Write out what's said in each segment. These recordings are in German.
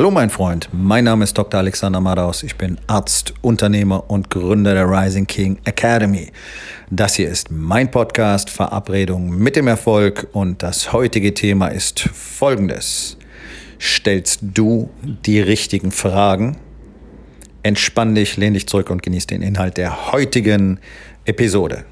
Hallo mein Freund, mein Name ist Dr. Alexander Madaus. Ich bin Arzt, Unternehmer und Gründer der Rising King Academy. Das hier ist mein Podcast Verabredung mit dem Erfolg und das heutige Thema ist folgendes. Stellst du die richtigen Fragen? Entspann dich, lehn dich zurück und genieß den Inhalt der heutigen Episode.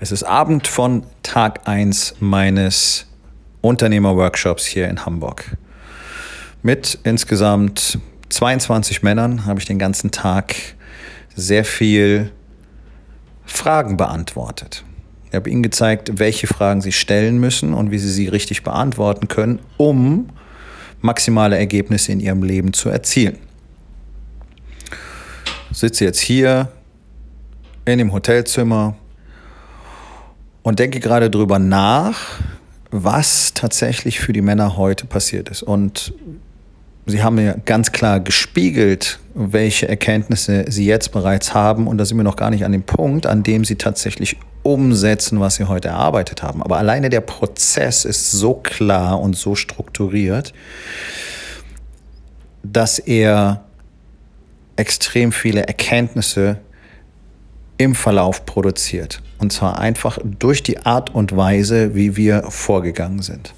Es ist Abend von Tag 1 meines Unternehmerworkshops hier in Hamburg. Mit insgesamt 22 Männern habe ich den ganzen Tag sehr viel Fragen beantwortet. Ich habe ihnen gezeigt, welche Fragen sie stellen müssen und wie sie sie richtig beantworten können, um maximale Ergebnisse in ihrem Leben zu erzielen. Ich sitze jetzt hier in dem Hotelzimmer und denke gerade darüber nach, was tatsächlich für die Männer heute passiert ist. Und Sie haben mir ganz klar gespiegelt, welche Erkenntnisse Sie jetzt bereits haben. Und da sind wir noch gar nicht an dem Punkt, an dem Sie tatsächlich umsetzen, was Sie heute erarbeitet haben. Aber alleine der Prozess ist so klar und so strukturiert, dass er extrem viele Erkenntnisse im Verlauf produziert. Und zwar einfach durch die Art und Weise, wie wir vorgegangen sind.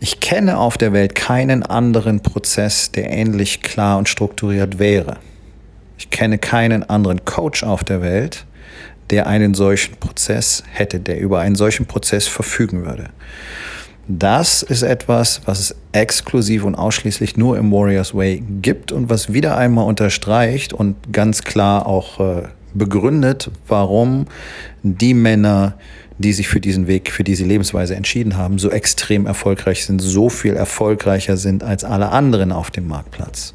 Ich kenne auf der Welt keinen anderen Prozess, der ähnlich klar und strukturiert wäre. Ich kenne keinen anderen Coach auf der Welt, der einen solchen Prozess hätte, der über einen solchen Prozess verfügen würde. Das ist etwas, was es exklusiv und ausschließlich nur im Warriors Way gibt und was wieder einmal unterstreicht und ganz klar auch äh, begründet, warum die Männer, die sich für diesen Weg, für diese Lebensweise entschieden haben, so extrem erfolgreich sind, so viel erfolgreicher sind als alle anderen auf dem Marktplatz.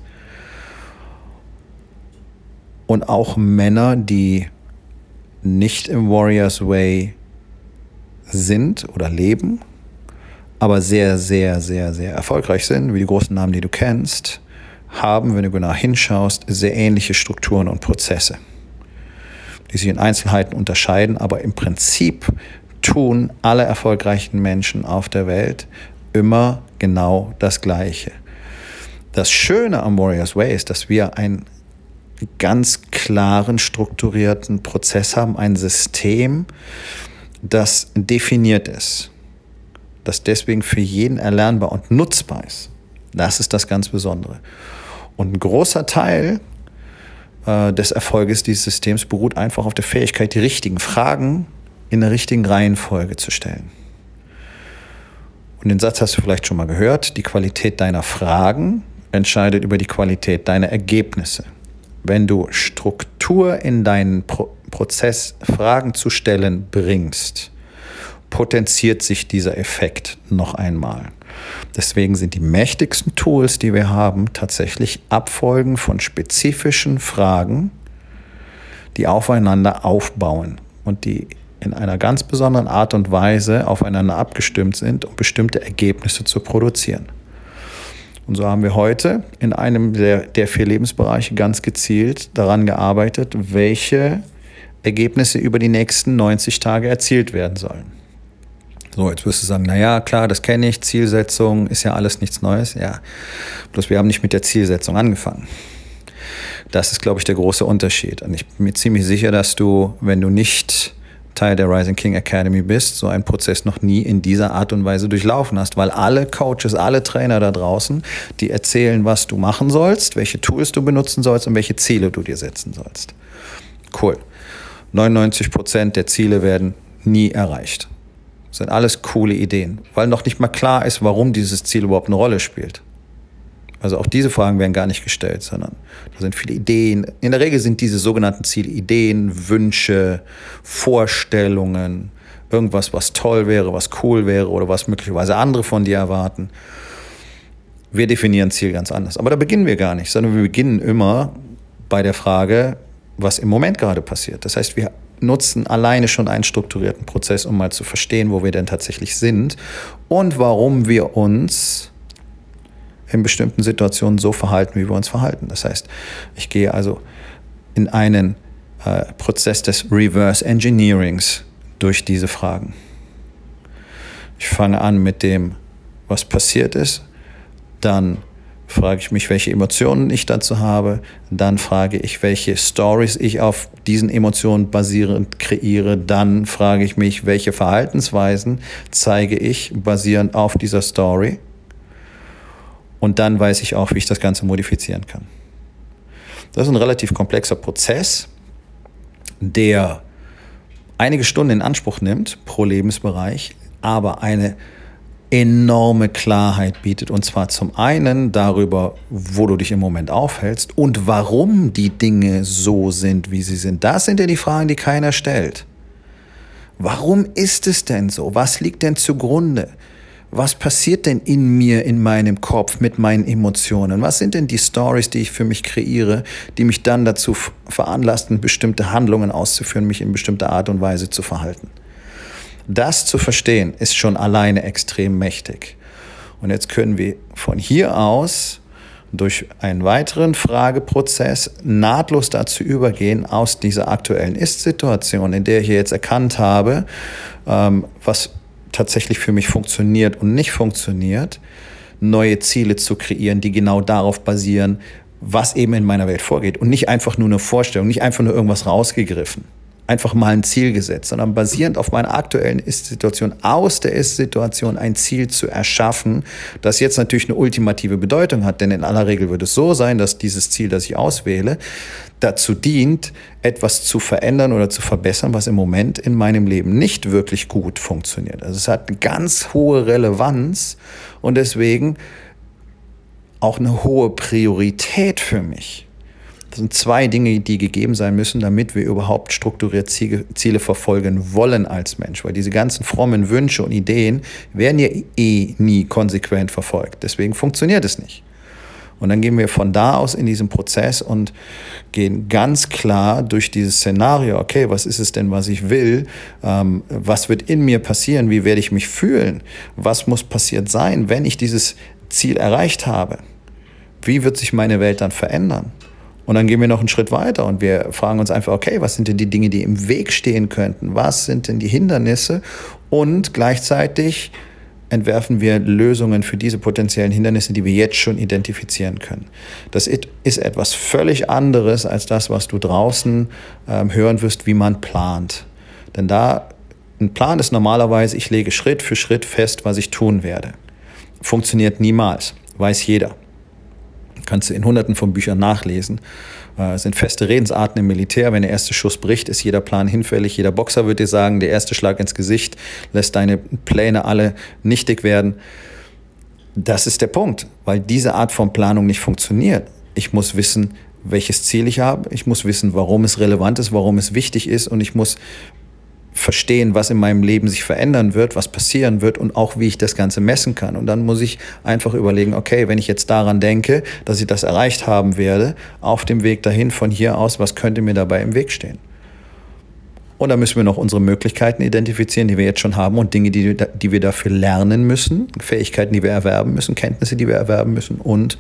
Und auch Männer, die nicht im Warriors Way sind oder leben, aber sehr, sehr, sehr, sehr erfolgreich sind, wie die großen Namen, die du kennst, haben, wenn du genau hinschaust, sehr ähnliche Strukturen und Prozesse die sich in Einzelheiten unterscheiden, aber im Prinzip tun alle erfolgreichen Menschen auf der Welt immer genau das Gleiche. Das Schöne am Warriors Way ist, dass wir einen ganz klaren, strukturierten Prozess haben, ein System, das definiert ist, das deswegen für jeden erlernbar und nutzbar ist. Das ist das ganz Besondere. Und ein großer Teil äh, des Erfolges dieses Systems beruht einfach auf der Fähigkeit, die richtigen Fragen in der richtigen Reihenfolge zu stellen. Und den Satz hast du vielleicht schon mal gehört, die Qualität deiner Fragen entscheidet über die Qualität deiner Ergebnisse. Wenn du Struktur in deinen Pro Prozess, Fragen zu stellen bringst, potenziert sich dieser Effekt noch einmal. Deswegen sind die mächtigsten Tools, die wir haben, tatsächlich Abfolgen von spezifischen Fragen, die aufeinander aufbauen und die in einer ganz besonderen Art und Weise aufeinander abgestimmt sind, um bestimmte Ergebnisse zu produzieren. Und so haben wir heute in einem der, der vier Lebensbereiche ganz gezielt daran gearbeitet, welche Ergebnisse über die nächsten 90 Tage erzielt werden sollen. So, jetzt wirst du sagen, naja, klar, das kenne ich, Zielsetzung ist ja alles nichts Neues. Ja, bloß wir haben nicht mit der Zielsetzung angefangen. Das ist, glaube ich, der große Unterschied. Und ich bin mir ziemlich sicher, dass du, wenn du nicht Teil der Rising King Academy bist, so einen Prozess noch nie in dieser Art und Weise durchlaufen hast, weil alle Coaches, alle Trainer da draußen, die erzählen, was du machen sollst, welche Tools du benutzen sollst und welche Ziele du dir setzen sollst. Cool. 99 Prozent der Ziele werden nie erreicht. Sind alles coole Ideen, weil noch nicht mal klar ist, warum dieses Ziel überhaupt eine Rolle spielt. Also auch diese Fragen werden gar nicht gestellt, sondern da sind viele Ideen. In der Regel sind diese sogenannten Ziele Ideen, Wünsche, Vorstellungen, irgendwas, was toll wäre, was cool wäre oder was möglicherweise andere von dir erwarten. Wir definieren Ziel ganz anders. Aber da beginnen wir gar nicht, sondern wir beginnen immer bei der Frage, was im Moment gerade passiert. Das heißt, wir nutzen alleine schon einen strukturierten Prozess, um mal zu verstehen, wo wir denn tatsächlich sind und warum wir uns in bestimmten Situationen so verhalten, wie wir uns verhalten. Das heißt, ich gehe also in einen äh, Prozess des Reverse Engineerings durch diese Fragen. Ich fange an mit dem, was passiert ist, dann frage ich mich, welche Emotionen ich dazu habe, dann frage ich, welche Stories ich auf diesen Emotionen basierend kreiere, dann frage ich mich, welche Verhaltensweisen zeige ich basierend auf dieser Story. Und dann weiß ich auch, wie ich das Ganze modifizieren kann. Das ist ein relativ komplexer Prozess, der einige Stunden in Anspruch nimmt pro Lebensbereich, aber eine enorme Klarheit bietet. Und zwar zum einen darüber, wo du dich im Moment aufhältst und warum die Dinge so sind, wie sie sind. Das sind ja die Fragen, die keiner stellt. Warum ist es denn so? Was liegt denn zugrunde? was passiert denn in mir, in meinem Kopf, mit meinen Emotionen? Was sind denn die Stories, die ich für mich kreiere, die mich dann dazu veranlassen, bestimmte Handlungen auszuführen, mich in bestimmter Art und Weise zu verhalten? Das zu verstehen, ist schon alleine extrem mächtig. Und jetzt können wir von hier aus durch einen weiteren Frageprozess nahtlos dazu übergehen, aus dieser aktuellen Ist-Situation, in der ich jetzt erkannt habe, ähm, was tatsächlich für mich funktioniert und nicht funktioniert, neue Ziele zu kreieren, die genau darauf basieren, was eben in meiner Welt vorgeht und nicht einfach nur eine Vorstellung, nicht einfach nur irgendwas rausgegriffen einfach mal ein Ziel gesetzt, sondern basierend auf meiner aktuellen Ist-Situation aus der Ist-Situation ein Ziel zu erschaffen, das jetzt natürlich eine ultimative Bedeutung hat. Denn in aller Regel wird es so sein, dass dieses Ziel, das ich auswähle, dazu dient, etwas zu verändern oder zu verbessern, was im Moment in meinem Leben nicht wirklich gut funktioniert. Also es hat eine ganz hohe Relevanz und deswegen auch eine hohe Priorität für mich. Sind zwei Dinge, die gegeben sein müssen, damit wir überhaupt strukturiert Ziele verfolgen wollen als Mensch. Weil diese ganzen frommen Wünsche und Ideen werden ja eh nie konsequent verfolgt. Deswegen funktioniert es nicht. Und dann gehen wir von da aus in diesen Prozess und gehen ganz klar durch dieses Szenario, okay, was ist es denn, was ich will? Ähm, was wird in mir passieren? Wie werde ich mich fühlen? Was muss passiert sein, wenn ich dieses Ziel erreicht habe? Wie wird sich meine Welt dann verändern? Und dann gehen wir noch einen Schritt weiter und wir fragen uns einfach, okay, was sind denn die Dinge, die im Weg stehen könnten? Was sind denn die Hindernisse? Und gleichzeitig entwerfen wir Lösungen für diese potenziellen Hindernisse, die wir jetzt schon identifizieren können. Das ist etwas völlig anderes als das, was du draußen ähm, hören wirst, wie man plant. Denn da ein Plan ist normalerweise, ich lege Schritt für Schritt fest, was ich tun werde. Funktioniert niemals, weiß jeder kannst du in hunderten von Büchern nachlesen. Äh, es sind feste Redensarten im Militär. Wenn der erste Schuss bricht, ist jeder Plan hinfällig. Jeder Boxer wird dir sagen, der erste Schlag ins Gesicht lässt deine Pläne alle nichtig werden. Das ist der Punkt, weil diese Art von Planung nicht funktioniert. Ich muss wissen, welches Ziel ich habe. Ich muss wissen, warum es relevant ist, warum es wichtig ist. Und ich muss verstehen, was in meinem Leben sich verändern wird, was passieren wird und auch wie ich das Ganze messen kann. Und dann muss ich einfach überlegen, okay, wenn ich jetzt daran denke, dass ich das erreicht haben werde, auf dem Weg dahin von hier aus, was könnte mir dabei im Weg stehen? Und dann müssen wir noch unsere Möglichkeiten identifizieren, die wir jetzt schon haben und Dinge, die, die wir dafür lernen müssen, Fähigkeiten, die wir erwerben müssen, Kenntnisse, die wir erwerben müssen und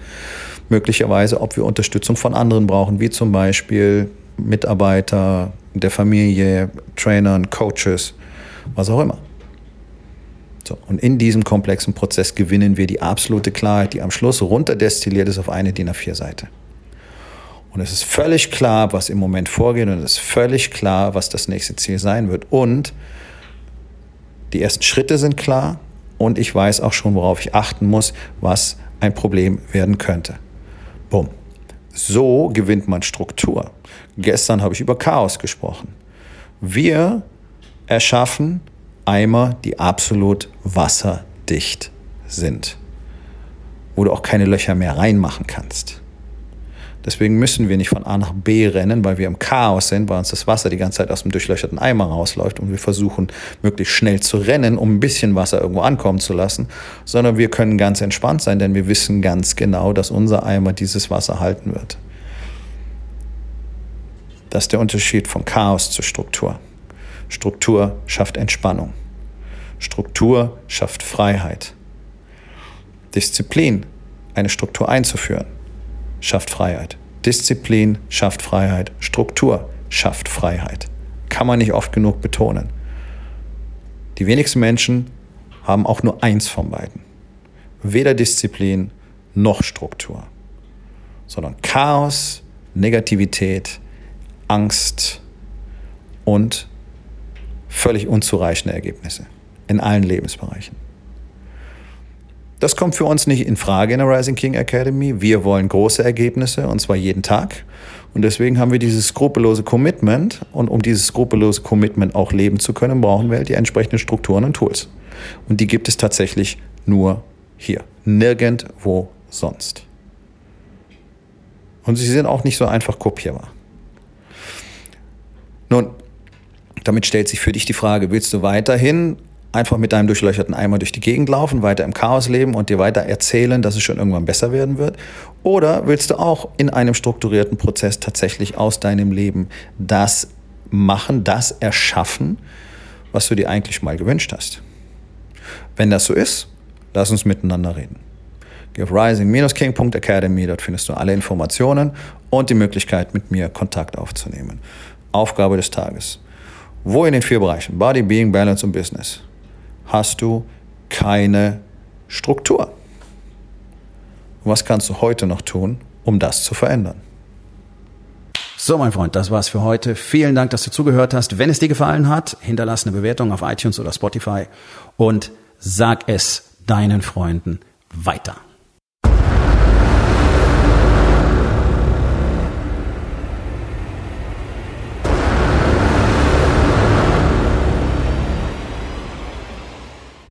möglicherweise, ob wir Unterstützung von anderen brauchen, wie zum Beispiel Mitarbeiter, der Familie, Trainern, Coaches, was auch immer. So, und in diesem komplexen Prozess gewinnen wir die absolute Klarheit, die am Schluss runterdestilliert ist auf eine DIN A4-Seite. Und es ist völlig klar, was im Moment vorgeht und es ist völlig klar, was das nächste Ziel sein wird. Und die ersten Schritte sind klar und ich weiß auch schon, worauf ich achten muss, was ein Problem werden könnte. Bumm. So gewinnt man Struktur. Gestern habe ich über Chaos gesprochen. Wir erschaffen Eimer, die absolut wasserdicht sind, wo du auch keine Löcher mehr reinmachen kannst. Deswegen müssen wir nicht von A nach B rennen, weil wir im Chaos sind, weil uns das Wasser die ganze Zeit aus dem durchlöcherten Eimer rausläuft und wir versuchen möglichst schnell zu rennen, um ein bisschen Wasser irgendwo ankommen zu lassen, sondern wir können ganz entspannt sein, denn wir wissen ganz genau, dass unser Eimer dieses Wasser halten wird. Das ist der Unterschied von Chaos zu Struktur. Struktur schafft Entspannung. Struktur schafft Freiheit. Disziplin eine Struktur einzuführen, schafft Freiheit. Disziplin schafft Freiheit. Struktur schafft Freiheit. Kann man nicht oft genug betonen. Die wenigsten Menschen haben auch nur eins von beiden. Weder Disziplin noch Struktur, sondern Chaos, Negativität, Angst und völlig unzureichende Ergebnisse in allen Lebensbereichen. Das kommt für uns nicht in Frage in der Rising King Academy. Wir wollen große Ergebnisse und zwar jeden Tag. Und deswegen haben wir dieses skrupellose Commitment. Und um dieses skrupellose Commitment auch leben zu können, brauchen wir halt die entsprechenden Strukturen und Tools. Und die gibt es tatsächlich nur hier. Nirgendwo sonst. Und sie sind auch nicht so einfach kopierbar. Nun, damit stellt sich für dich die Frage, willst du weiterhin einfach mit deinem durchlöcherten Eimer durch die Gegend laufen, weiter im Chaos leben und dir weiter erzählen, dass es schon irgendwann besser werden wird? Oder willst du auch in einem strukturierten Prozess tatsächlich aus deinem Leben das machen, das erschaffen, was du dir eigentlich mal gewünscht hast? Wenn das so ist, lass uns miteinander reden. Geh auf rising-king.academy, dort findest du alle Informationen und die Möglichkeit, mit mir Kontakt aufzunehmen. Aufgabe des Tages. Wo in den vier Bereichen Body, Being, Balance und Business hast du keine Struktur. Was kannst du heute noch tun, um das zu verändern? So, mein Freund, das war's für heute. Vielen Dank, dass du zugehört hast. Wenn es dir gefallen hat, hinterlass eine Bewertung auf iTunes oder Spotify und sag es deinen Freunden weiter.